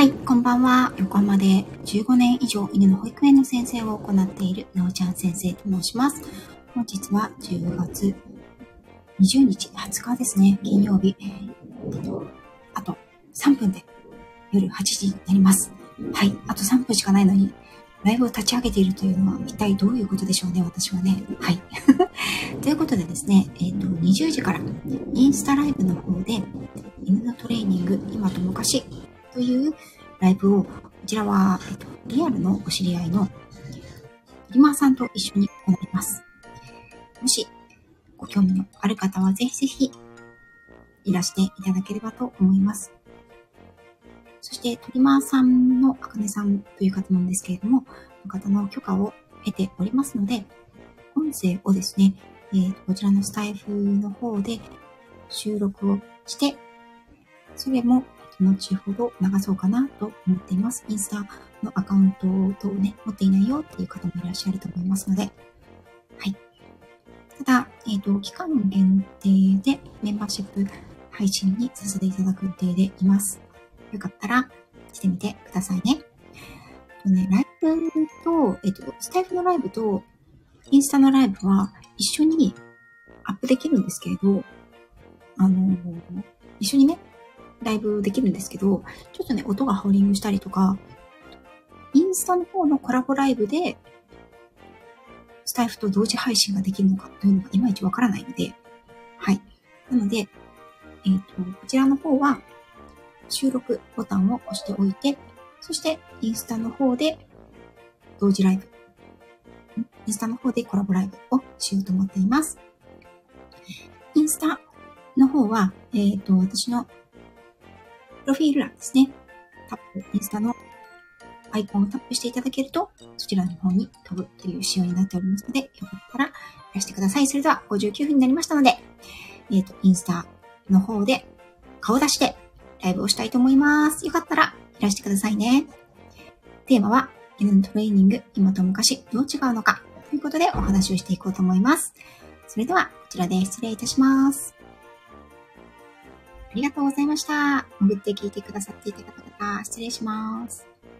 はい、こんばんは。横浜で15年以上犬の保育園の先生を行っているなおちゃん先生と申します。本日は10月20日、20日ですね、金曜日。えっと、あと3分で夜8時になります。はい、あと3分しかないのに、ライブを立ち上げているというのは一体どういうことでしょうね、私はね。はい。ということでですね、えっ、と、20時からインスタライブの方で犬のトレーニング、今と昔というライブを、こちらは、えっと、リアルのお知り合いのリマーさんと一緒に行います。もし、ご興味のある方はぜひぜひいらしていただければと思います。そして、トリマーさんのあかねさんという方なんですけれども、この方の許可を得ておりますので、音声をですね、えー、こちらのスタイフの方で収録をして、それも後ほど流そうかなと思っています。インスタのアカウント等をね、持っていないよっていう方もいらっしゃると思いますので、はい。ただ、えっ、ー、と、期間限定でメンバーシップ配信にさせていただく予定でいます。よかったらしてみてくださいね。とね、ライブと、えっ、ー、と、スタイフのライブとインスタのライブは一緒にアップできるんですけれど、あの一緒にね、ライブできるんですけど、ちょっとね、音がハウリングしたりとか、インスタの方のコラボライブで、スタイフと同時配信ができるのかというのがいまいちわからないので、はい。なので、えっ、ー、と、こちらの方は、収録ボタンを押しておいて、そして、インスタの方で、同時ライブ。インスタの方でコラボライブをしようと思っています。インスタの方は、えっ、ー、と、私のロフィール欄ですね。タップ、インスタのアイコンをタップしていただけると、そちらの方に飛ぶという仕様になっておりますので、よかったらいらしてください。それでは59分になりましたので、えっ、ー、と、インスタの方で顔出してライブをしたいと思います。よかったらいらしてくださいね。テーマは、犬のトレーニング、今と昔、どう違うのかということでお話をしていこうと思います。それでは、こちらで失礼いたします。ありがとうございました。潜って聞いてくださっていた方々、失礼します。